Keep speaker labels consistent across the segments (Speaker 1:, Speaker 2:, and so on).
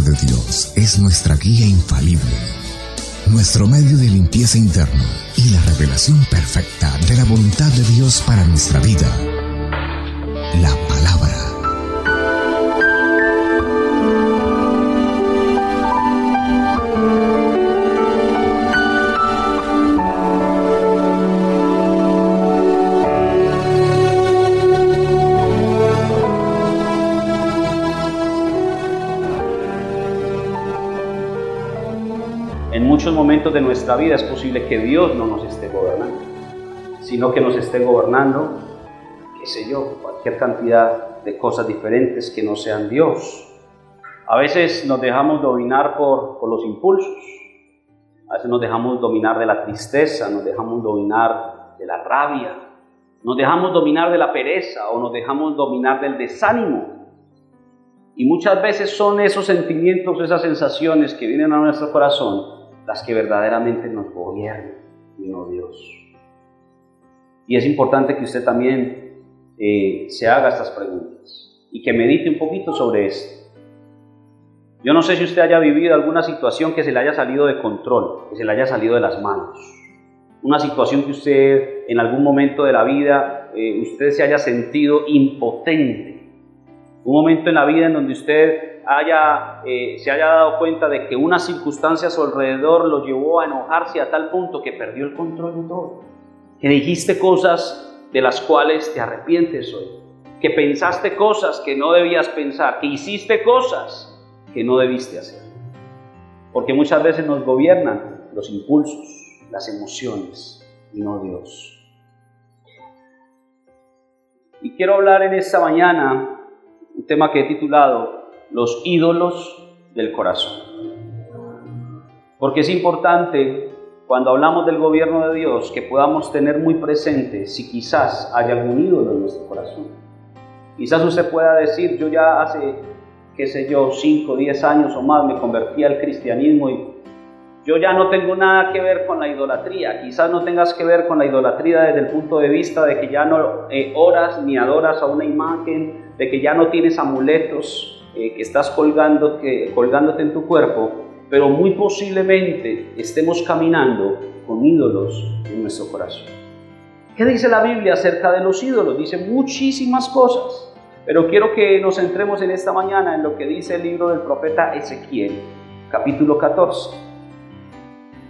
Speaker 1: de Dios es nuestra guía infalible, nuestro medio de limpieza interna y la revelación perfecta de la voluntad de Dios para nuestra vida. La palabra
Speaker 2: de nuestra vida es posible que Dios no nos esté gobernando, sino que nos esté gobernando, qué sé yo, cualquier cantidad de cosas diferentes que no sean Dios. A veces nos dejamos dominar por, por los impulsos, a veces nos dejamos dominar de la tristeza, nos dejamos dominar de la rabia, nos dejamos dominar de la pereza o nos dejamos dominar del desánimo. Y muchas veces son esos sentimientos, esas sensaciones que vienen a nuestro corazón las que verdaderamente nos gobiernan y no Dios. Y es importante que usted también eh, se haga estas preguntas y que medite un poquito sobre esto. Yo no sé si usted haya vivido alguna situación que se le haya salido de control, que se le haya salido de las manos. Una situación que usted en algún momento de la vida, eh, usted se haya sentido impotente. Un momento en la vida en donde usted haya, eh, se haya dado cuenta de que una circunstancia a su alrededor lo llevó a enojarse a tal punto que perdió el control de todo. Que dijiste cosas de las cuales te arrepientes hoy. Que pensaste cosas que no debías pensar. Que hiciste cosas que no debiste hacer. Porque muchas veces nos gobiernan los impulsos, las emociones y no Dios. Y quiero hablar en esta mañana un tema que he titulado los ídolos del corazón. Porque es importante cuando hablamos del gobierno de Dios que podamos tener muy presente si quizás hay algún ídolo en nuestro corazón. Quizás usted pueda decir, yo ya hace, qué sé yo, 5, 10 años o más me convertí al cristianismo y yo ya no tengo nada que ver con la idolatría. Quizás no tengas que ver con la idolatría desde el punto de vista de que ya no eh, oras ni adoras a una imagen, de que ya no tienes amuletos, eh, que estás colgando, que, colgándote en tu cuerpo, pero muy posiblemente estemos caminando con ídolos en nuestro corazón. ¿Qué dice la Biblia acerca de los ídolos? Dice muchísimas cosas, pero quiero que nos centremos en esta mañana en lo que dice el libro del profeta Ezequiel, capítulo 14.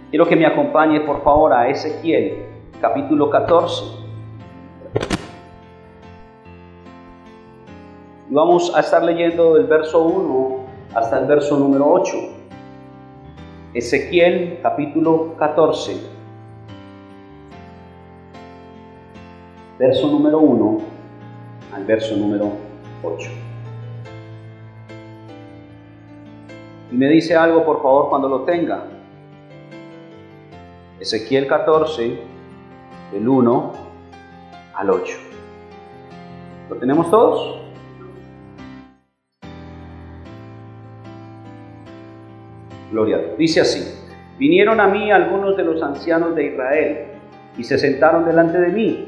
Speaker 2: Quiero que me acompañe por favor a Ezequiel, capítulo 14. Vamos a estar leyendo del verso 1 hasta el verso número 8. Ezequiel capítulo 14, verso número 1 al verso número 8. Y me dice algo, por favor, cuando lo tenga. Ezequiel 14, del 1 al 8. ¿Lo tenemos todos? Dice así, vinieron a mí algunos de los ancianos de Israel y se sentaron delante de mí.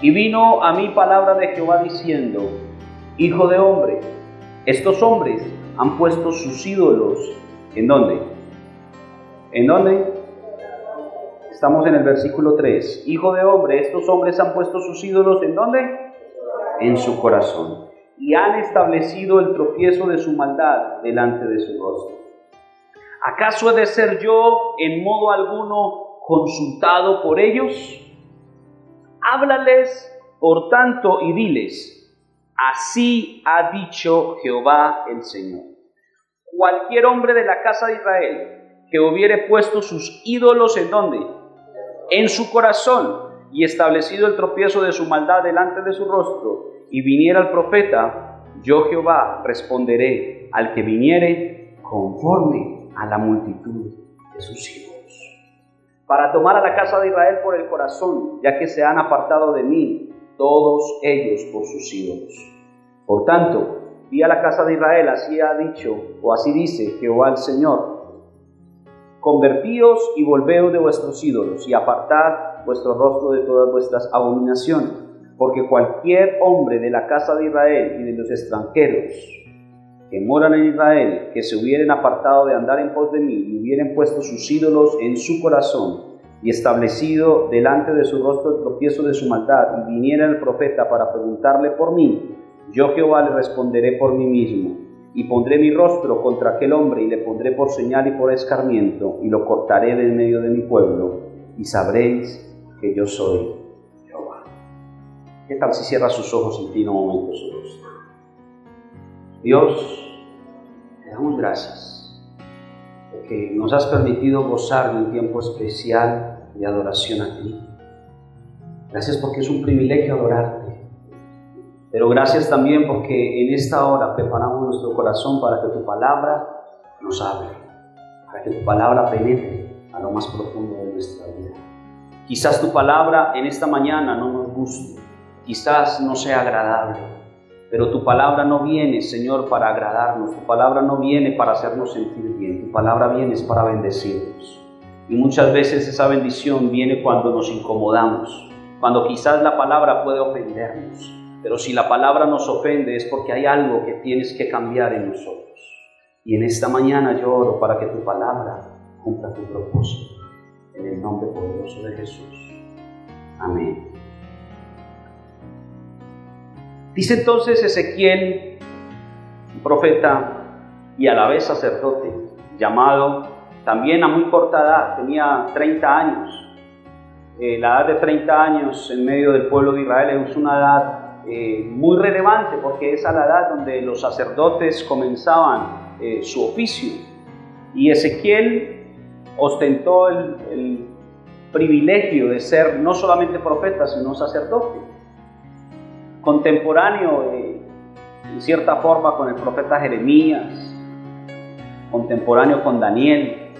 Speaker 2: Y vino a mí palabra de Jehová diciendo, Hijo de hombre, estos hombres han puesto sus ídolos. ¿En dónde? ¿En dónde? Estamos en el versículo 3. Hijo de hombre, estos hombres han puesto sus ídolos. ¿En dónde? En su corazón. Y han establecido el tropiezo de su maldad delante de su rostro. ¿Acaso he de ser yo en modo alguno consultado por ellos? Háblales, por tanto, y diles, así ha dicho Jehová el Señor. Cualquier hombre de la casa de Israel que hubiere puesto sus ídolos en donde? En su corazón y establecido el tropiezo de su maldad delante de su rostro, y viniera el profeta, yo Jehová responderé al que viniere conforme a la multitud de sus hijos. Para tomar a la casa de Israel por el corazón, ya que se han apartado de mí todos ellos por sus ídolos. Por tanto, vi a la casa de Israel, así ha dicho, o así dice Jehová el Señor, convertíos y volveos de vuestros ídolos y apartad vuestro rostro de todas vuestras abominaciones, porque cualquier hombre de la casa de Israel y de los extranjeros que moran en Israel, que se hubieran apartado de andar en pos de mí y hubieran puesto sus ídolos en su corazón y establecido delante de su rostro el tropiezo de su maldad, y viniera el profeta para preguntarle por mí, yo Jehová le responderé por mí mismo, y pondré mi rostro contra aquel hombre, y le pondré por señal y por escarmiento, y lo cortaré de en medio de mi pueblo, y sabréis que yo soy Jehová. ¿Qué tal si cierra sus ojos y tiene un momento su? Dios, damos gracias porque nos has permitido gozar de un tiempo especial de adoración a ti. Gracias porque es un privilegio adorarte. Pero gracias también porque en esta hora preparamos nuestro corazón para que tu palabra nos hable, para que tu palabra penetre a lo más profundo de nuestra vida. Quizás tu palabra en esta mañana no nos guste, quizás no sea agradable, pero tu palabra no viene, Señor, para agradarnos, tu palabra no viene para hacernos sentir bien, tu palabra viene para bendecirnos. Y muchas veces esa bendición viene cuando nos incomodamos, cuando quizás la palabra puede ofendernos. Pero si la palabra nos ofende es porque hay algo que tienes que cambiar en nosotros. Y en esta mañana yo oro para que tu palabra cumpla tu propósito. En el nombre poderoso de Jesús. Amén. Dice entonces Ezequiel, un profeta y a la vez sacerdote, llamado también a muy corta edad, tenía 30 años. Eh, la edad de 30 años en medio del pueblo de Israel es una edad eh, muy relevante porque es a la edad donde los sacerdotes comenzaban eh, su oficio. Y Ezequiel ostentó el, el privilegio de ser no solamente profeta, sino sacerdote contemporáneo en cierta forma con el profeta Jeremías, contemporáneo con Daniel.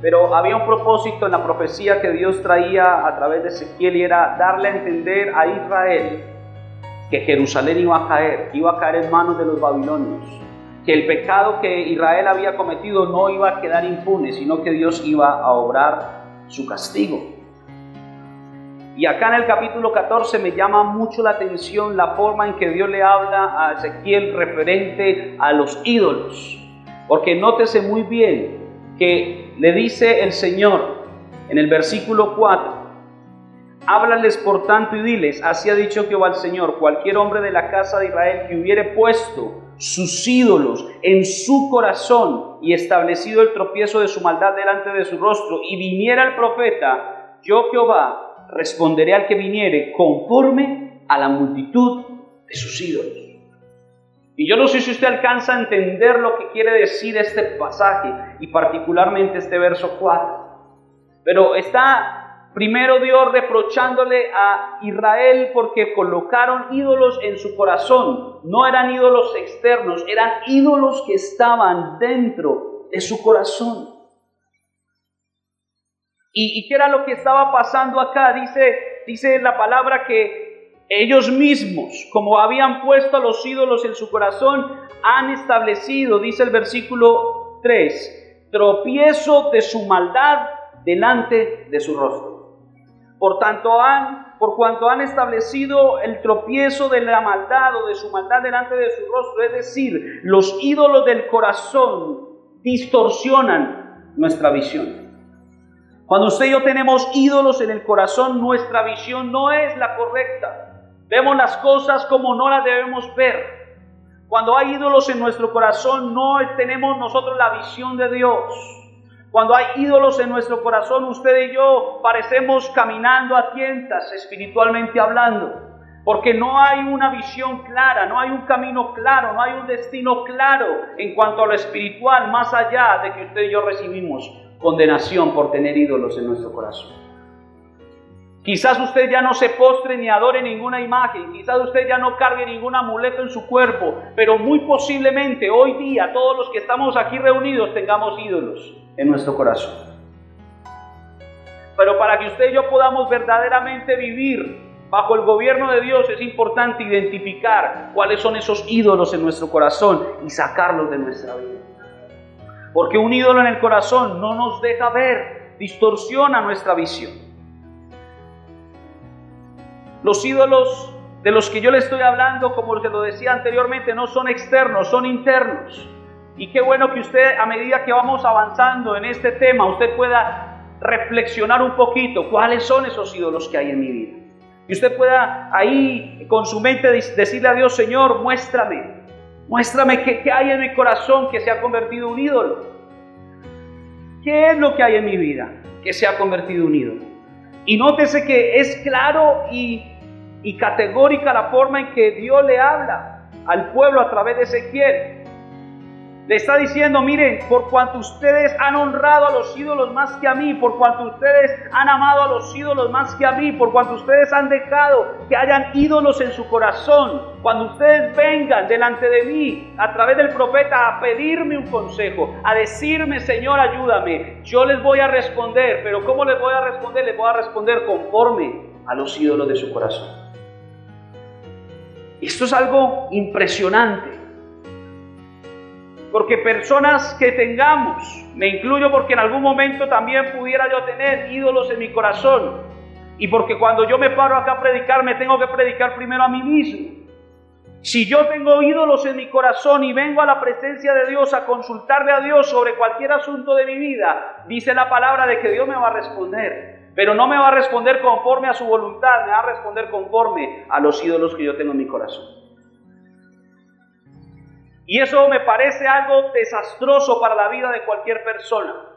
Speaker 2: Pero había un propósito en la profecía que Dios traía a través de Ezequiel y era darle a entender a Israel que Jerusalén iba a caer, iba a caer en manos de los babilonios, que el pecado que Israel había cometido no iba a quedar impune, sino que Dios iba a obrar su castigo. Y acá en el capítulo 14 me llama mucho la atención la forma en que Dios le habla a Ezequiel referente a los ídolos. Porque nótese muy bien que le dice el Señor en el versículo 4, háblales por tanto y diles, así ha dicho Jehová el Señor, cualquier hombre de la casa de Israel que hubiere puesto sus ídolos en su corazón y establecido el tropiezo de su maldad delante de su rostro y viniera el profeta, yo Jehová responderé al que viniere conforme a la multitud de sus ídolos. Y yo no sé si usted alcanza a entender lo que quiere decir este pasaje y particularmente este verso 4. Pero está primero Dios reprochándole a Israel porque colocaron ídolos en su corazón. No eran ídolos externos, eran ídolos que estaban dentro de su corazón. ¿Y, qué era lo que estaba pasando acá? Dice, dice la palabra que ellos mismos, como habían puesto a los ídolos en su corazón, han establecido, dice el versículo 3, tropiezo de su maldad delante de su rostro. Por tanto, han, por cuanto han establecido el tropiezo de la maldad o de su maldad delante de su rostro, es decir, los ídolos del corazón distorsionan nuestra visión. Cuando usted y yo tenemos ídolos en el corazón, nuestra visión no es la correcta. Vemos las cosas como no las debemos ver. Cuando hay ídolos en nuestro corazón, no tenemos nosotros la visión de Dios. Cuando hay ídolos en nuestro corazón, usted y yo parecemos caminando a tientas espiritualmente hablando. Porque no hay una visión clara, no hay un camino claro, no hay un destino claro en cuanto a lo espiritual, más allá de que usted y yo recibimos condenación por tener ídolos en nuestro corazón. Quizás usted ya no se postre ni adore ninguna imagen, quizás usted ya no cargue ningún amuleto en su cuerpo, pero muy posiblemente hoy día todos los que estamos aquí reunidos tengamos ídolos en nuestro corazón. Pero para que usted y yo podamos verdaderamente vivir bajo el gobierno de Dios es importante identificar cuáles son esos ídolos en nuestro corazón y sacarlos de nuestra vida. Porque un ídolo en el corazón no nos deja ver, distorsiona nuestra visión. Los ídolos de los que yo le estoy hablando, como se lo decía anteriormente, no son externos, son internos. Y qué bueno que usted, a medida que vamos avanzando en este tema, usted pueda reflexionar un poquito cuáles son esos ídolos que hay en mi vida. Y usted pueda ahí con su mente decirle a Dios, Señor, muéstrame, muéstrame qué, hay en mi corazón que se ha convertido en un ídolo. ¿Qué es lo que hay en mi vida que se ha convertido en un ídolo? Y nótese que es claro y, y categórica la forma en que Dios le habla al pueblo a través de Ezequiel. Le está diciendo, miren, por cuanto ustedes han honrado a los ídolos más que a mí, por cuanto ustedes han amado a los ídolos más que a mí, por cuanto ustedes han dejado que hayan ídolos en su corazón, cuando ustedes vengan delante de mí a través del profeta a pedirme un consejo, a decirme, Señor, ayúdame, yo les voy a responder, pero ¿cómo les voy a responder? Les voy a responder conforme a los ídolos de su corazón. Esto es algo impresionante. Porque personas que tengamos, me incluyo porque en algún momento también pudiera yo tener ídolos en mi corazón. Y porque cuando yo me paro acá a predicar, me tengo que predicar primero a mí mismo. Si yo tengo ídolos en mi corazón y vengo a la presencia de Dios a consultarle a Dios sobre cualquier asunto de mi vida, dice la palabra de que Dios me va a responder. Pero no me va a responder conforme a su voluntad, me va a responder conforme a los ídolos que yo tengo en mi corazón. Y eso me parece algo desastroso para la vida de cualquier persona.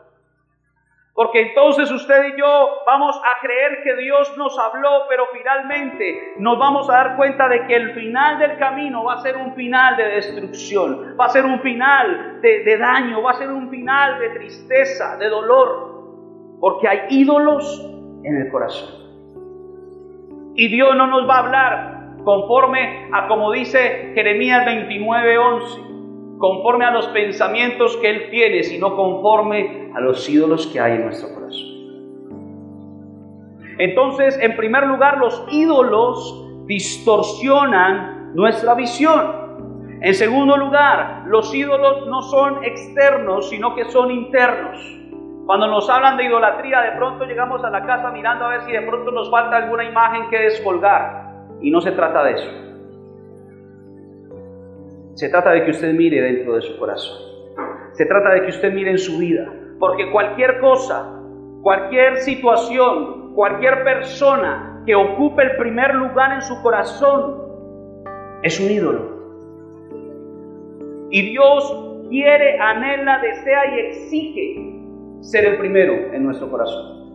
Speaker 2: Porque entonces usted y yo vamos a creer que Dios nos habló, pero finalmente nos vamos a dar cuenta de que el final del camino va a ser un final de destrucción, va a ser un final de, daño, va a ser un final de tristeza, de dolor, porque hay ídolos en el corazón. Y Dios no nos va a hablar conforme a como dice Jeremías 29:11, conforme a los pensamientos que Él tiene, sino conforme a los ídolos que hay en nuestro corazón. Entonces, en primer lugar, los ídolos distorsionan nuestra visión. En segundo lugar, los ídolos no son externos, sino que son internos. Cuando nos hablan de idolatría, de pronto llegamos a la casa mirando a ver si de pronto nos falta alguna imagen que descolgar. Y no se trata de eso. Se trata de que usted mire dentro de su corazón. Se trata de que usted mire en su vida. Porque cualquier cosa, cualquier situación, cualquier persona que ocupe el primer lugar en su corazón es un ídolo. Y Dios quiere, anhela, desea y exige ser el primero en nuestro corazón.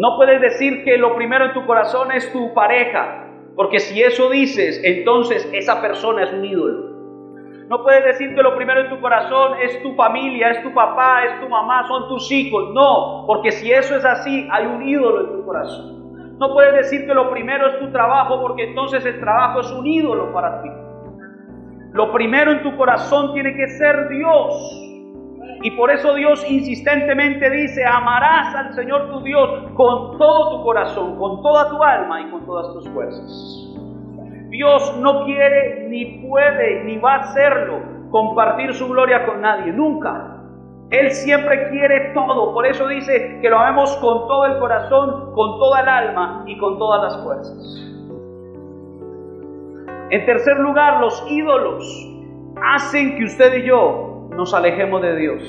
Speaker 2: No puedes decir que lo primero en tu corazón es tu pareja, porque si eso dices, entonces esa persona es un ídolo. No puedes decir que lo primero en tu corazón es tu familia, es tu papá, es tu mamá, son tus hijos. No, porque si eso es así, hay un ídolo en tu corazón. No puedes decir que lo primero es tu trabajo, porque entonces el trabajo es un ídolo para ti. Lo primero en tu corazón tiene que ser Dios. Y por eso Dios insistentemente dice, amarás al Señor tu Dios con todo tu corazón, con toda tu alma y con todas tus fuerzas. Dios no quiere, ni puede, ni va a hacerlo, compartir su gloria con nadie, nunca. Él siempre quiere todo, por eso dice que lo amemos con todo el corazón, con toda el alma y con todas las fuerzas. En tercer lugar, los ídolos hacen que usted y yo nos alejemos de Dios.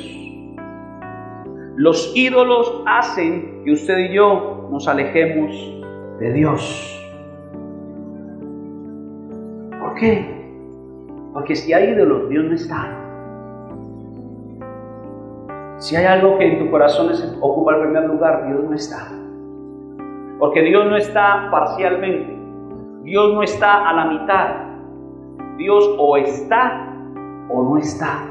Speaker 2: Los ídolos hacen que usted y yo nos alejemos de Dios. ¿Por qué? Porque si hay ídolos, Dios no está. Si hay algo que en tu corazón ocupa el primer lugar, Dios no está. Porque Dios no está parcialmente. Dios no está a la mitad. Dios o está o no está.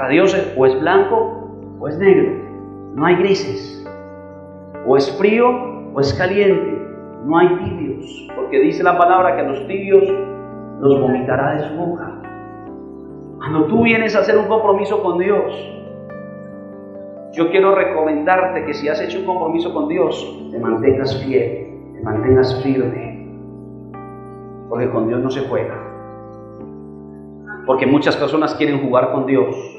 Speaker 2: Para Dios o es blanco o es negro, no hay grises. O es frío o es caliente, no hay tibios, porque dice la palabra que a los tibios los vomitará de su boca. Cuando tú vienes a hacer un compromiso con Dios, yo quiero recomendarte que si has hecho un compromiso con Dios, te mantengas fiel, te mantengas firme, porque con Dios no se juega. Porque muchas personas quieren jugar con Dios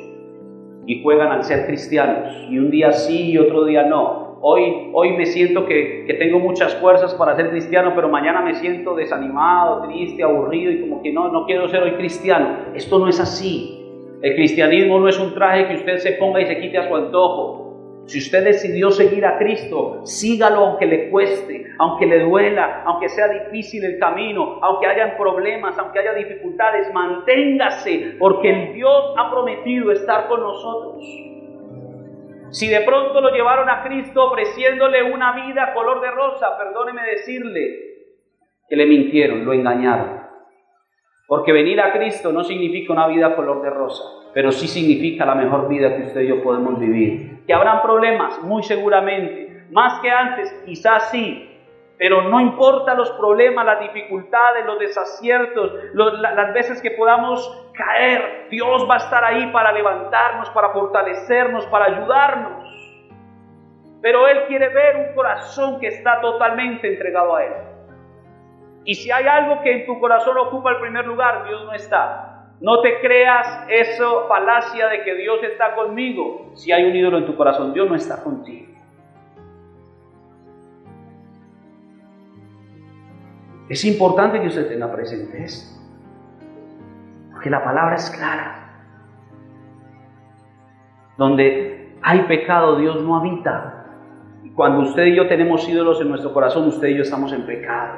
Speaker 2: y juegan al ser cristianos, y un día sí y otro día no. hoy, hoy me siento que, que tengo muchas fuerzas para ser cristiano, pero mañana me siento desanimado, triste, aburrido y como que no, no quiero ser hoy cristiano. Esto no es así. El cristianismo no es un traje que usted se ponga y se quite a su antojo. Si usted decidió seguir a Cristo, sígalo aunque le cueste, aunque le duela, aunque sea difícil el camino, aunque hayan problemas, aunque haya dificultades, manténgase, porque el Dios ha prometido estar con nosotros. Si de pronto lo llevaron a Cristo ofreciéndole una vida color de rosa, perdóneme decirle que le mintieron, lo engañaron. Porque venir a Cristo no significa una vida color de rosa, pero sí significa la mejor vida que usted y yo podemos vivir. Que habrán problemas, muy seguramente, más que antes, quizás sí, pero no importa los problemas, las dificultades, los desaciertos, las veces que podamos caer, Dios va a estar ahí para levantarnos, para fortalecernos, para ayudarnos. Pero Él quiere ver un corazón que está totalmente entregado a Él. Y si hay algo que en tu corazón ocupa el primer lugar, Dios no está. No te creas eso falacia de que Dios está conmigo. Si hay un ídolo en tu corazón, Dios no está contigo. Es importante que usted tenga presente esto. Porque la palabra es clara. Donde hay pecado, Dios no habita. Y cuando usted y yo tenemos ídolos en nuestro corazón, usted y yo estamos en pecado.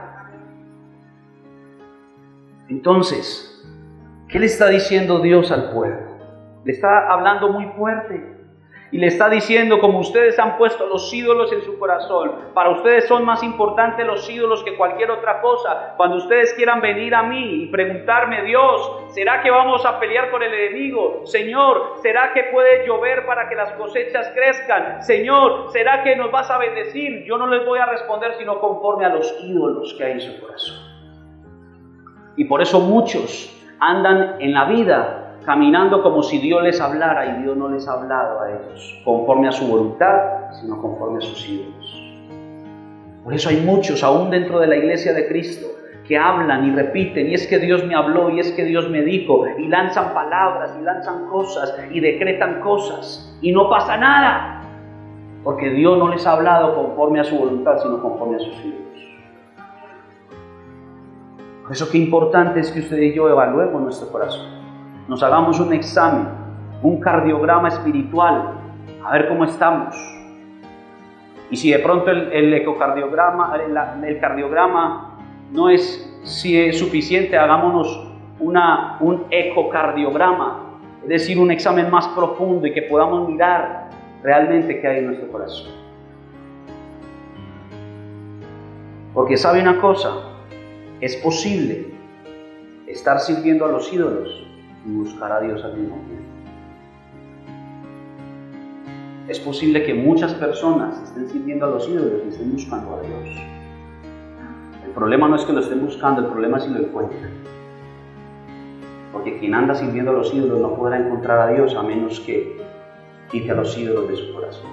Speaker 2: Entonces, ¿qué le está diciendo Dios al pueblo? Le está hablando muy fuerte. Y le está diciendo, como ustedes han puesto los ídolos en su corazón, para ustedes son más importantes los ídolos que cualquier otra cosa. Cuando ustedes quieran venir a mí y preguntarme, Dios, ¿será que vamos a pelear con el enemigo? Señor, ¿será que puede llover para que las cosechas crezcan? Señor, ¿será que nos vas a bendecir? Yo no les voy a responder sino conforme a los ídolos que hay en su corazón. Y por eso muchos andan en la vida caminando como si Dios les hablara y Dios no les ha hablado a ellos, conforme a su voluntad, sino conforme a sus ídolos. Por eso hay muchos, aún dentro de la iglesia de Cristo, que hablan y repiten, y es que Dios me habló, y es que Dios me dijo, y lanzan palabras, y lanzan cosas, y decretan cosas, y no pasa nada, porque Dios no les ha hablado conforme a su voluntad, sino conforme a sus ídolos. Por eso qué importante es que usted y yo evaluemos nuestro corazón. Nos hagamos un examen, un cardiograma espiritual, a ver cómo estamos. Y si de pronto el, ecocardiograma, el, cardiograma no es, si es suficiente, hagámonos una, un ecocardiograma, es decir, un examen más profundo y que podamos mirar realmente qué hay en nuestro corazón. Porque sabe una cosa, es posible estar sirviendo a los ídolos y buscar a Dios al mismo tiempo. Es posible que muchas personas estén sirviendo a los ídolos y estén buscando a Dios. El problema no es que lo estén buscando, el problema es si lo encuentran. Porque quien anda sirviendo a los ídolos no podrá encontrar a Dios a menos que quite a los ídolos de su corazón.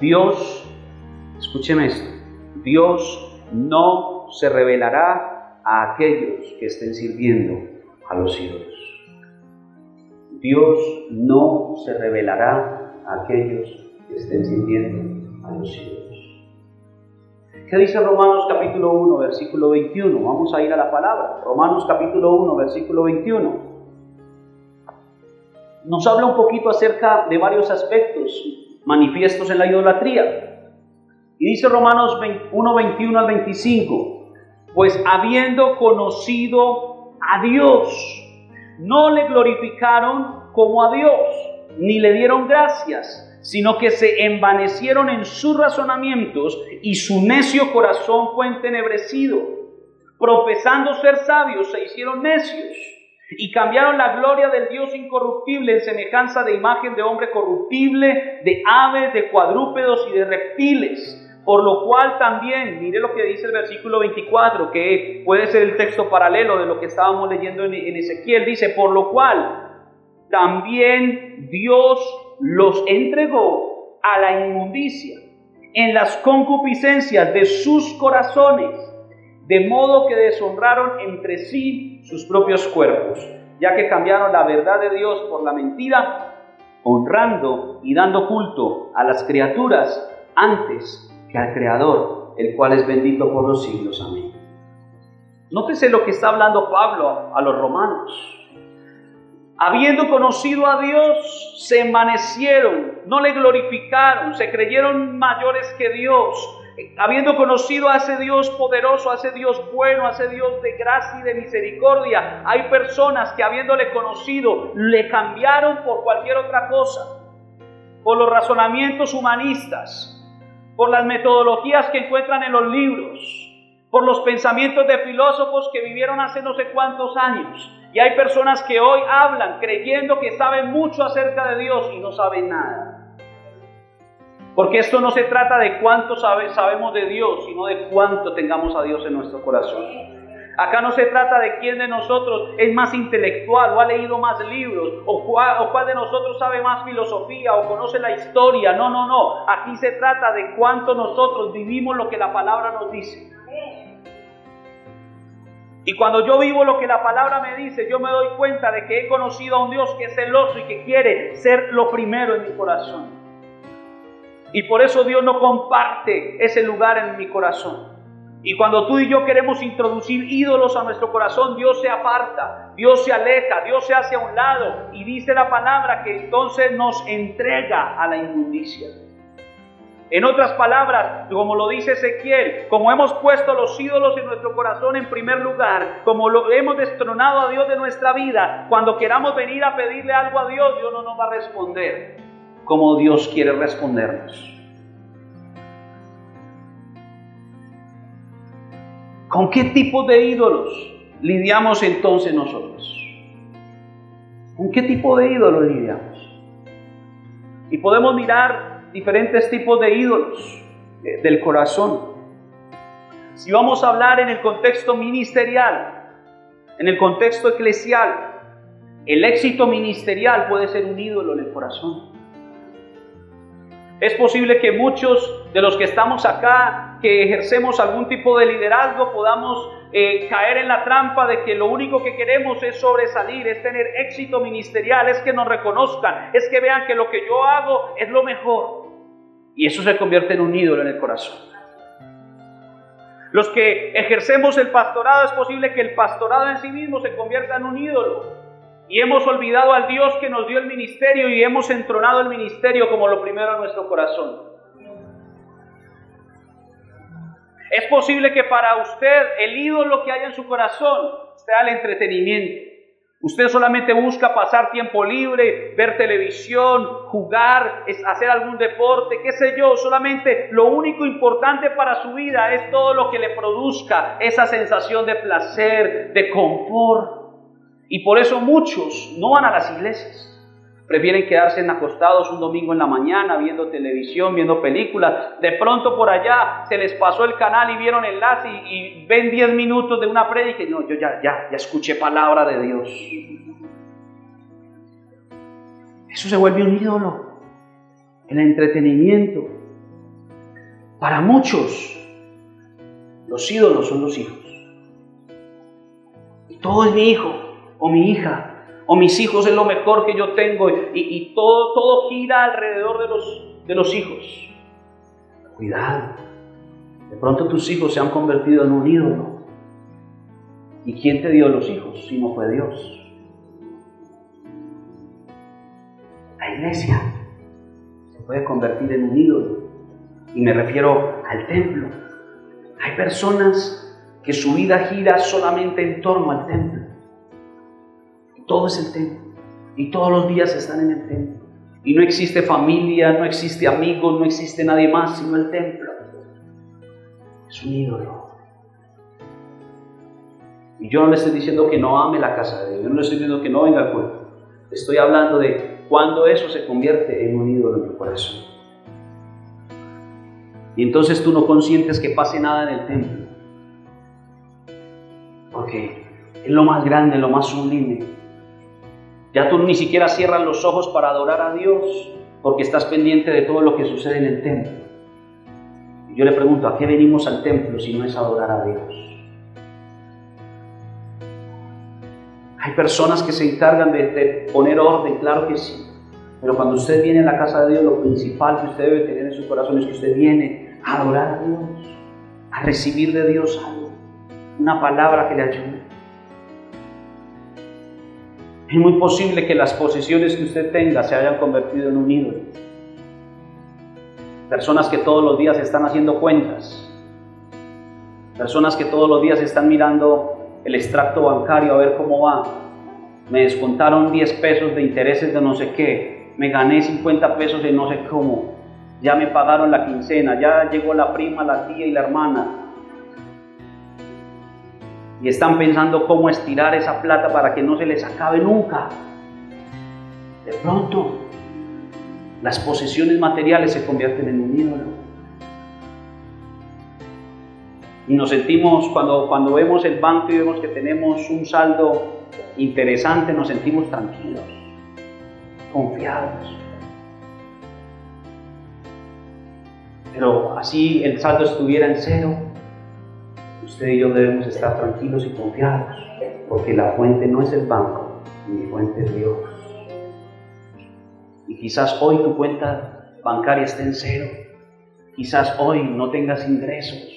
Speaker 2: Dios, escúcheme esto, Dios no se revelará a aquellos que estén sirviendo a los ídolos. Dios no se revelará a aquellos que estén sirviendo a los ídolos. ¿Qué dice Romanos capítulo 1, versículo 21? Vamos a ir a la palabra. Romanos capítulo 1, versículo 21. Nos habla un poquito acerca de varios aspectos manifiestos en la idolatría. Y dice Romanos 1, 21 al 25, pues habiendo conocido a Dios, no le glorificaron como a Dios, ni le dieron gracias, sino que se envanecieron en sus razonamientos y su necio corazón fue entenebrecido. Profesando ser sabios, se hicieron necios y cambiaron la gloria del Dios incorruptible en semejanza de imagen de hombre corruptible, de aves, de cuadrúpedos y de reptiles por lo cual también, mire lo que dice el versículo 24, que puede ser el texto paralelo de lo que estábamos leyendo en, Ezequiel, dice, por lo cual también Dios los entregó a la inmundicia en las concupiscencias de sus corazones, de modo que deshonraron entre sí sus propios cuerpos, ya que cambiaron la verdad de Dios por la mentira honrando y dando culto a las criaturas antes que al Creador, el cual es bendito por los siglos. Amén. Nótese lo que está hablando Pablo a los romanos. Habiendo conocido a Dios, se envanecieron, no le glorificaron, se creyeron mayores que Dios. Habiendo conocido a ese Dios poderoso, a ese Dios bueno, a ese Dios de gracia y de misericordia, hay personas que habiéndole conocido, le cambiaron por cualquier otra cosa, por los razonamientos humanistas, por las metodologías que encuentran en los libros, por los pensamientos de filósofos que vivieron hace no sé cuántos años. Y hay personas que hoy hablan creyendo que saben mucho acerca de Dios y no saben nada. Porque esto no se trata de cuánto sabemos de Dios, sino de cuánto tengamos a Dios en nuestro corazón. Acá no se trata de quién de nosotros es más intelectual o ha leído más libros o cuál, de nosotros sabe más filosofía o conoce la historia. No, no, no. Aquí se trata de cuánto nosotros vivimos lo que la palabra nos dice. Y cuando yo vivo lo que la palabra me dice, yo me doy cuenta de que he conocido a un Dios que es celoso y que quiere ser lo primero en mi corazón. Y por eso Dios no comparte ese lugar en mi corazón. Y cuando tú y yo queremos introducir ídolos a nuestro corazón, Dios se aparta, Dios se aleja, Dios se hace a un lado y dice la palabra que entonces nos entrega a la inmundicia. En otras palabras, como lo dice Ezequiel, como hemos puesto los ídolos en nuestro corazón en primer lugar, como lo hemos destronado a Dios de nuestra vida, cuando queramos venir a pedirle algo a Dios, Dios no nos va a responder como Dios quiere respondernos. ¿Con qué tipo de ídolos lidiamos entonces nosotros? ¿Con qué tipo de ídolos lidiamos? Y podemos mirar diferentes tipos de ídolos eh, del corazón. Si vamos a hablar en el contexto ministerial, en el contexto eclesial, el éxito ministerial puede ser un ídolo en el corazón. Es posible que muchos de los que estamos acá, que ejercemos algún tipo de liderazgo, podamos eh, caer en la trampa de que lo único que queremos es sobresalir, es tener éxito ministerial, es que nos reconozcan, es que vean que lo que yo hago es lo mejor. Y eso se convierte en un ídolo en el corazón. Los que ejercemos el pastorado es posible que el pastorado en sí mismo se convierta en un ídolo. Y hemos olvidado al Dios que nos dio el ministerio y hemos entronado el ministerio como lo primero en nuestro corazón. Es posible que para usted el ídolo que haya en su corazón sea el entretenimiento. Usted solamente busca pasar tiempo libre, ver televisión, jugar, hacer algún deporte, qué sé yo. Solamente lo único importante para su vida es todo lo que le produzca esa sensación de placer, de confort. Y por eso muchos no van a las iglesias. Prefieren quedarse acostados un domingo en la mañana viendo televisión, viendo películas. De pronto por allá se les pasó el canal y vieron enlace y, y ven 10 minutos de una prédica y no, yo ya, ya, ya escuché palabra de Dios. Eso se vuelve un ídolo. El entretenimiento. Para muchos, los ídolos son los hijos. Y todo es mi hijo o mi hija o mis hijos es lo mejor que yo tengo y, todo, todo gira alrededor de los, de los hijos. Cuidado, de pronto tus hijos se han convertido en un ídolo. ¿Y quién te dio los hijos si no fue Dios? La iglesia se puede convertir en un ídolo. Y me refiero al templo. Hay personas que su vida gira solamente en torno al templo. Todo es el templo. Y todos los días están en el templo. Y no existe familia, no existe amigos, no existe nadie más sino el templo. Es un ídolo. Y yo no le estoy diciendo que no ame la casa de Dios, yo no le estoy diciendo que no venga al pueblo. Estoy hablando de cuando eso se convierte en un ídolo en tu corazón. Y entonces tú no consientes que pase nada en el templo. Porque es lo más grande, lo más sublime. Ya tú ni siquiera cierras los ojos para adorar a Dios porque estás pendiente de todo lo que sucede en el templo. Y yo le pregunto, ¿a qué venimos al templo si no es adorar a Dios? Hay personas que se encargan de, de poner orden, claro que sí, Pero cuando usted viene a la casa de Dios, lo principal que usted debe tener en su corazón es que usted viene a adorar a Dios, a recibir de Dios algo, una palabra que le ayude. Es muy posible que las posesiones que usted tenga se hayan convertido en un ídolo. Personas que todos los días están haciendo cuentas. Personas que todos los días están mirando el extracto bancario a ver cómo va. Me descontaron 10 pesos de intereses de no sé qué. Me gané 50 pesos de no sé cómo. Ya me pagaron la quincena. Ya llegó la prima, la tía y la hermana. Y están pensando cómo estirar esa plata para que no se les acabe nunca. De pronto las posesiones materiales se convierten en un ídolo. Y nos sentimos, cuando, cuando vemos el banco y vemos que tenemos un saldo interesante, nos sentimos tranquilos, confiados. Pero así el saldo estuviera en cero, usted y yo debemos estar tranquilos y confiados, porque la fuente no es el banco, mi fuente es Dios. Y quizás hoy tu cuenta bancaria esté en cero. Quizás hoy no tengas ingresos.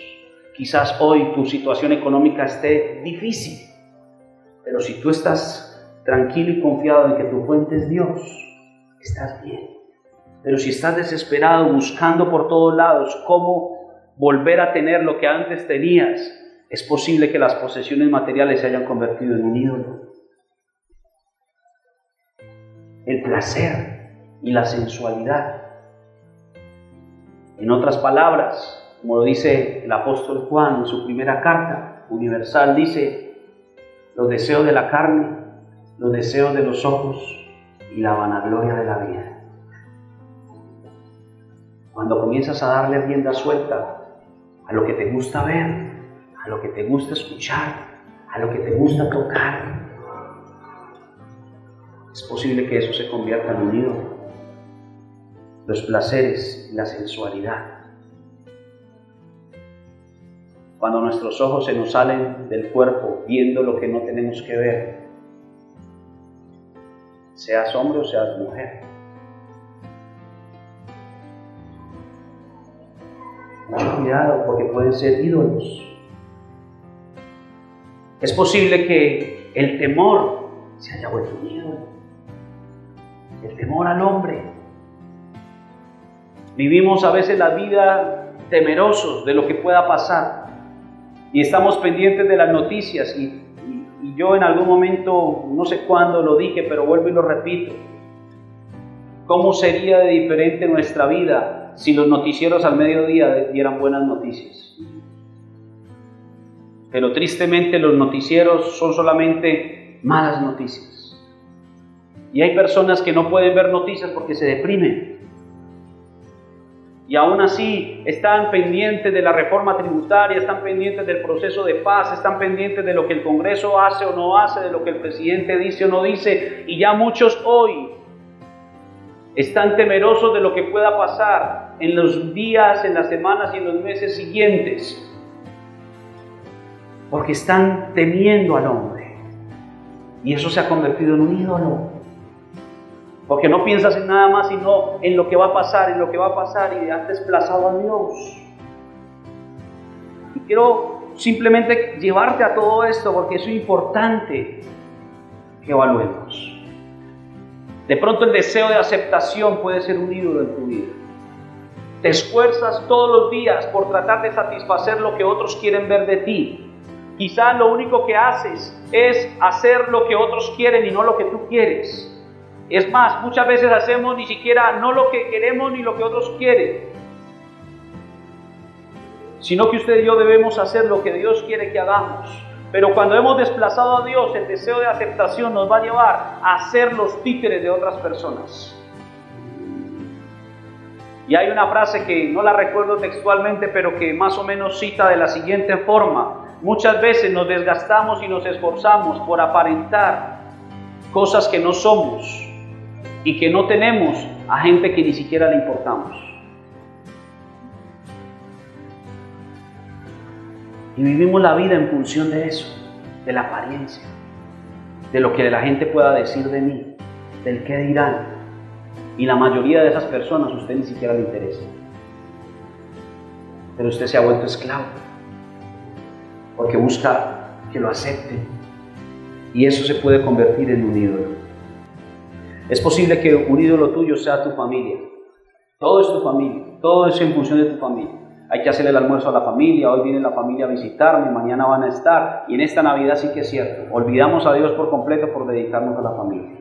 Speaker 2: Quizás hoy tu situación económica esté difícil. Pero si tú estás tranquilo y confiado en que tu fuente es Dios, estás bien. Pero si estás desesperado buscando por todos lados cómo volver a tener lo que antes tenías, es posible que las posesiones materiales se hayan convertido en un ídolo. El placer y la sensualidad. En otras palabras, como dice el apóstol Juan en su primera carta universal, dice, los deseos de la carne, los deseos de los ojos y la vanagloria de la vida. Cuando comienzas a darle rienda suelta a lo que te gusta ver, a lo que te gusta escuchar, a lo que te gusta tocar, es posible que eso se convierta en un ídolo los placeres y la sensualidad. Cuando nuestros ojos se nos salen del cuerpo viendo lo que no tenemos que ver, seas hombre o seas mujer. Mucho cuidado porque pueden ser ídolos. Es posible que el temor se haya vuelto un ídolo. El temor al hombre Vivimos a veces la vida temerosos de lo que pueda pasar y estamos pendientes de las noticias y, yo en algún momento, no sé cuándo lo dije, pero vuelvo y lo repito. ¿Cómo sería de diferente nuestra vida si los noticieros al mediodía dieran buenas noticias? Pero tristemente los noticieros son solamente malas noticias. Y hay personas que no pueden ver noticias porque se deprimen y aún así están pendientes de la reforma tributaria, están pendientes del proceso de paz, están pendientes de lo que el Congreso hace o no hace, de lo que el presidente dice o no dice, y ya muchos hoy están temerosos de lo que pueda pasar en los días, en las semanas y en los meses siguientes, porque están temiendo al hombre, y eso se ha convertido en un ídolo. Porque no piensas en nada más sino en lo que va a pasar, en lo que va a pasar y has desplazado a Dios. Y quiero simplemente llevarte a todo esto porque es importante que evaluemos. De pronto el deseo de aceptación puede ser un ídolo en tu vida. Te esfuerzas todos los días por tratar de satisfacer lo que otros quieren ver de ti. Quizás lo único que haces es hacer lo que otros quieren y no lo que tú quieres. Es más, muchas veces hacemos ni siquiera no lo que queremos ni lo que otros quieren, sino que usted y yo debemos hacer lo que Dios quiere que hagamos. Pero cuando hemos desplazado a Dios, el deseo de aceptación nos va a llevar a ser los títeres de otras personas. Y hay una frase que no la recuerdo textualmente, pero que más o menos cita de la siguiente forma. Muchas veces nos desgastamos y nos esforzamos por aparentar cosas que no somos y que no tenemos a gente que ni siquiera le importamos. Y vivimos la vida en función de eso, de la apariencia, de lo que la gente pueda decir de mí, del qué dirán. Y la mayoría de esas personas usted ni siquiera le interesa. Pero usted se ha vuelto esclavo. Porque busca que lo acepten. Y eso se puede convertir en un ídolo. Es posible que un ídolo tuyo sea tu familia. Todo es tu familia. Todo es en función de tu familia. Hay que hacerle el almuerzo a la familia, hoy viene la familia a visitarme, mañana van a estar. Y en esta Navidad sí que es cierto. Olvidamos a Dios por completo por dedicarnos a la familia.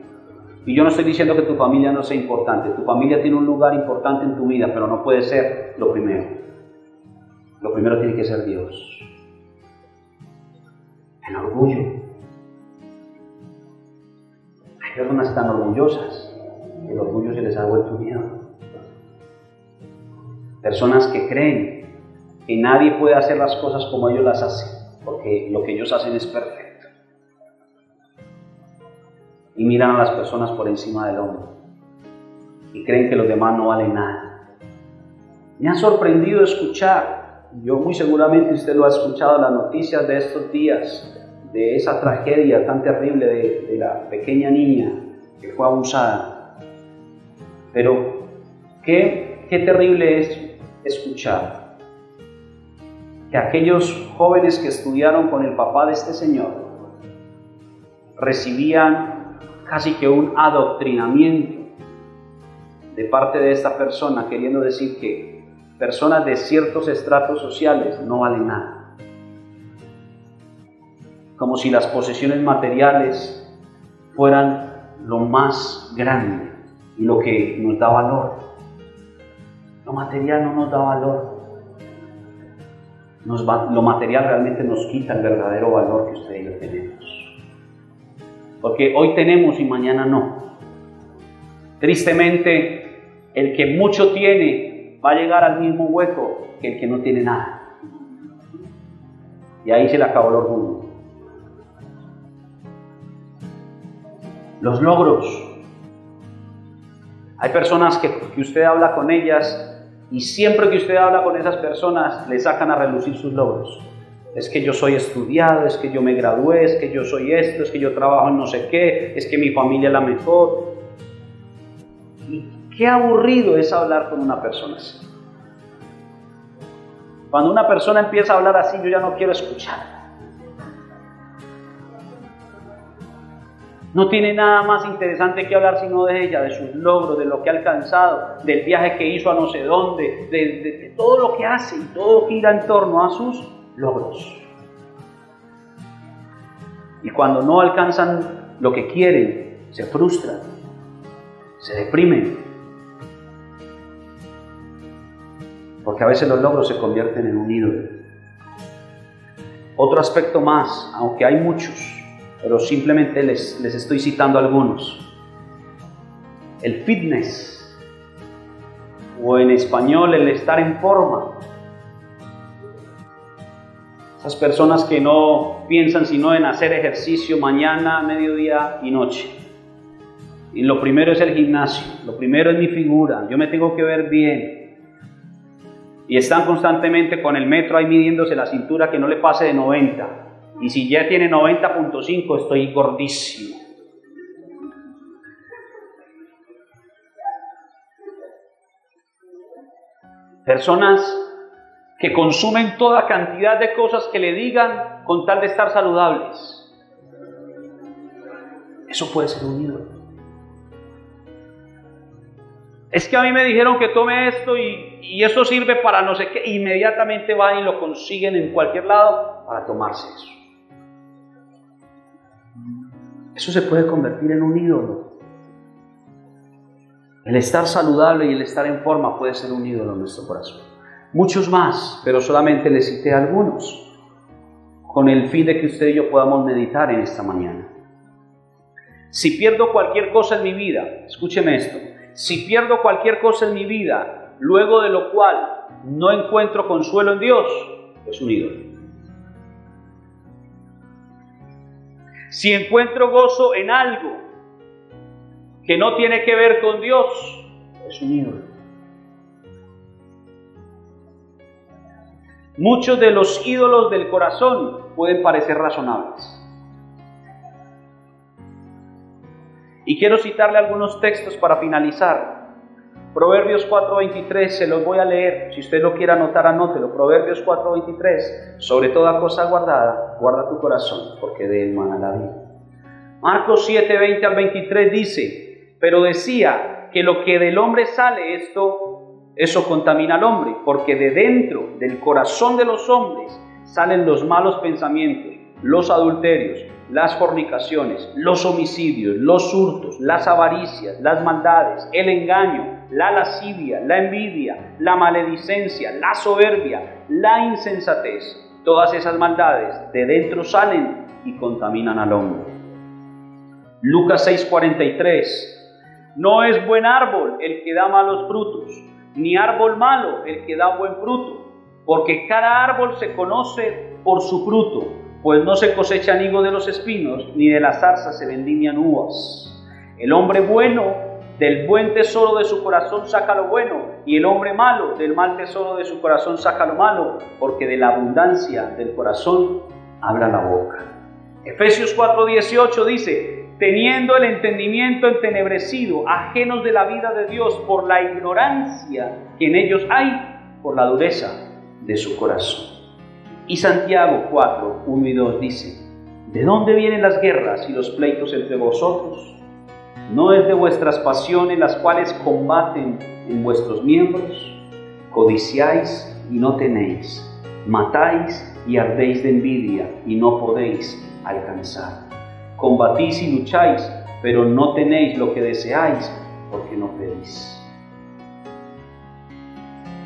Speaker 2: Y yo no estoy diciendo que tu familia no sea importante. Tu familia tiene un lugar importante en tu vida, pero no puede ser lo primero. Lo primero tiene que ser Dios. El orgullo. Hay personas tan orgullosas. El orgullo se les ha vuelto miedo. Personas que creen que nadie puede hacer las cosas como ellos las hacen, porque lo que ellos hacen es perfecto. Y miran a las personas por encima del hombre y creen que los demás no valen nada. Me ha sorprendido escuchar, yo muy seguramente usted lo ha escuchado, las noticias de estos días, de esa tragedia tan terrible de, de la pequeña niña que fue abusada. Pero qué, qué terrible es escuchar que aquellos jóvenes que estudiaron con el papá de este señor recibían casi que un adoctrinamiento de parte de esta persona, queriendo decir que personas de ciertos estratos sociales no valen nada. Como si las posesiones materiales fueran lo más grande y lo que nos da valor. Lo material no nos da valor lo material realmente nos quita el verdadero valor que usted y yo tenemos. Porque hoy tenemos y mañana no. Tristemente, el que mucho tiene va a llegar al mismo hueco que el que no tiene nada. Y ahí se le acabó el orgullo. Los logros. Hay personas que, que usted habla con ellas y siempre que usted habla con esas personas, le sacan a relucir sus logros. Es que yo soy estudiado, es que yo me gradué, es que yo soy esto, es que yo trabajo en no sé qué, es que mi familia es la mejor. Y qué aburrido es hablar con una persona así. Cuando una persona empieza a hablar así, yo ya no quiero escuchar. No tiene nada más interesante que hablar sino de ella, de sus logros, de lo que ha alcanzado, del viaje que hizo a no sé dónde, de, todo lo que hace y todo gira en torno a sus logros. Y cuando no alcanzan lo que quieren, se frustran, se deprimen. Porque a veces los logros se convierten en un ídolo. Otro aspecto más, aunque hay muchos, pero simplemente les, les estoy citando algunos. El fitness, o en español el estar en forma. Esas personas que no piensan sino en hacer ejercicio mañana, mediodía y noche. Y lo primero es el gimnasio, lo primero es mi figura, yo me tengo que ver bien. Y están constantemente con el metro ahí midiéndose la cintura que no le pase de 90. Y si ya tiene 90.5, estoy gordísimo. Personas que consumen toda cantidad de cosas que le digan con tal de estar saludables. Eso puede ser un ídolo. Es que a mí me dijeron que tome esto y, y, eso sirve para no sé qué. Inmediatamente van y lo consiguen en cualquier lado para tomarse eso. Eso se puede convertir en un ídolo. El estar saludable y el estar en forma puede ser un ídolo en nuestro corazón. Muchos más, pero solamente les cité algunos, con el fin de que usted y yo podamos meditar en esta mañana. Si pierdo cualquier cosa en mi vida, escúcheme esto, si pierdo cualquier cosa en mi vida, luego de lo cual no encuentro consuelo en Dios, es un ídolo. Si encuentro gozo en algo que no tiene que ver con Dios, es un ídolo. Muchos de los ídolos del corazón pueden parecer razonables. Y quiero citarle algunos textos para finalizar. Proverbios 4:23, se los voy a leer. Si usted lo quiere anotar, anótelo. Proverbios 4:23, sobre toda cosa guardada, guarda tu corazón, porque de él mana la vida. Marcos 7:20 al 23 dice, pero decía que lo que del hombre sale, esto, eso contamina al hombre, porque de dentro del corazón de los hombres salen los malos pensamientos, los adulterios, las fornicaciones, los homicidios, los hurtos, las avaricias, las maldades, el engaño, la lascivia, la envidia, la maledicencia, la soberbia, la insensatez. Todas esas maldades de dentro salen y contaminan al hombre. Lucas 6:43. No es buen árbol el que da malos frutos, ni árbol malo el que da buen fruto, porque cada árbol se conoce por su fruto pues no se cosechan higo de los espinos, ni de las zarzas se vendimian uvas. El hombre bueno del buen tesoro de su corazón saca lo bueno, y el hombre malo del mal tesoro de su corazón saca lo malo, porque de la abundancia del corazón habla la boca. Efesios 4:18 dice, teniendo el entendimiento entenebrecido, ajenos de la vida de Dios por la ignorancia que en ellos hay, por la dureza de su corazón. Y Santiago 4, 1 y 2 dice, ¿de dónde vienen las guerras y los pleitos entre vosotros? ¿No es de vuestras pasiones las cuales combaten en vuestros miembros? Codiciáis y no tenéis, matáis y ardéis de envidia y no podéis alcanzar. Combatís y lucháis, pero no tenéis lo que deseáis porque no pedís.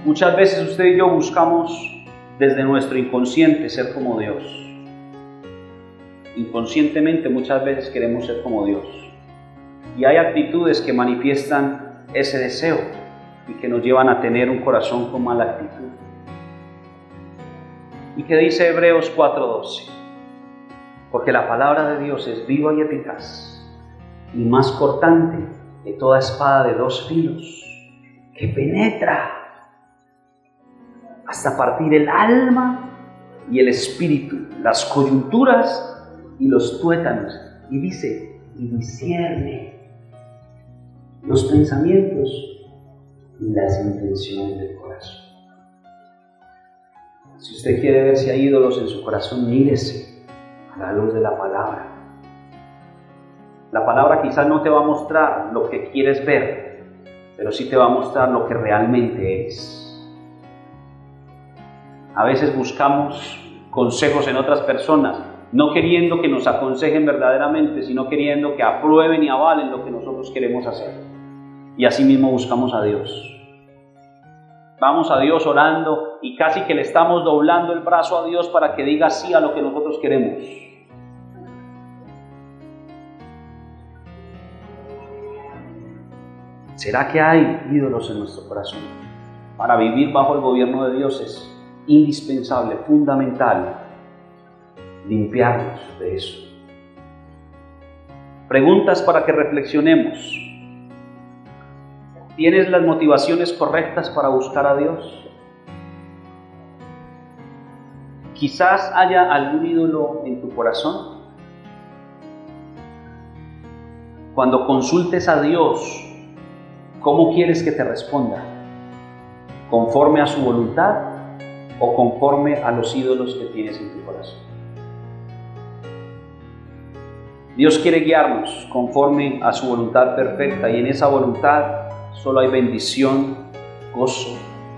Speaker 2: Muchas veces usted y yo buscamos desde nuestro inconsciente ser como Dios. Inconscientemente muchas veces queremos ser como Dios. Y hay actitudes que manifiestan ese deseo y que nos llevan a tener un corazón con mala actitud. ¿Y qué dice Hebreos 4:12? Porque la palabra de Dios es viva y eficaz y más cortante que toda espada de dos filos, que penetra hasta partir el alma y el espíritu, las coyunturas y los tuétanos. Y dice, y discierne los pensamientos y las intenciones del corazón. Si usted quiere ver si hay ídolos en su corazón, mírese a la luz de la palabra. La palabra quizás no te va a mostrar lo que quieres ver, pero sí te va a mostrar lo que realmente es. A veces buscamos consejos en otras personas, no queriendo que nos aconsejen verdaderamente, sino queriendo que aprueben y avalen lo que nosotros queremos hacer. Y así mismo buscamos a Dios. Vamos a Dios orando y casi que le estamos doblando el brazo a Dios para que diga sí a lo que nosotros queremos. ¿Será que hay ídolos en nuestro corazón para vivir bajo el gobierno de dioses? Indispensable, fundamental, limpiarnos de eso. Preguntas para que reflexionemos. ¿Tienes las motivaciones correctas para buscar a Dios? Quizás haya algún ídolo en tu corazón. Cuando consultes a Dios, ¿cómo quieres que te responda? ¿Conforme a su voluntad o conforme a los ídolos que tienes en tu corazón. Dios quiere guiarnos conforme a su voluntad perfecta y en esa voluntad solo hay bendición, gozo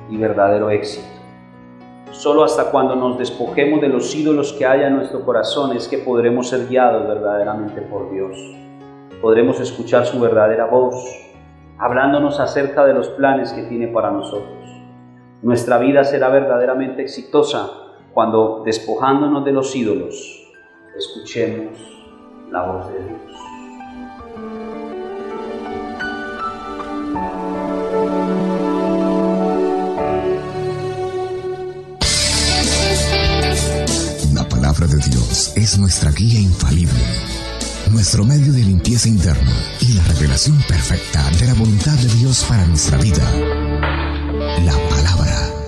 Speaker 2: y verdadero éxito. Solo hasta cuando nos despojemos de los ídolos que haya en nuestro corazón es que podremos ser guiados verdaderamente por Dios. Podremos escuchar su verdadera voz, hablándonos acerca de los planes que tiene para nosotros. Nuestra vida será verdaderamente exitosa cuando, despojándonos de los ídolos, escuchemos la voz de Dios.
Speaker 1: La palabra de Dios es nuestra guía infalible, nuestro medio de limpieza interna y la revelación perfecta de la voluntad de Dios para nuestra vida. La palabra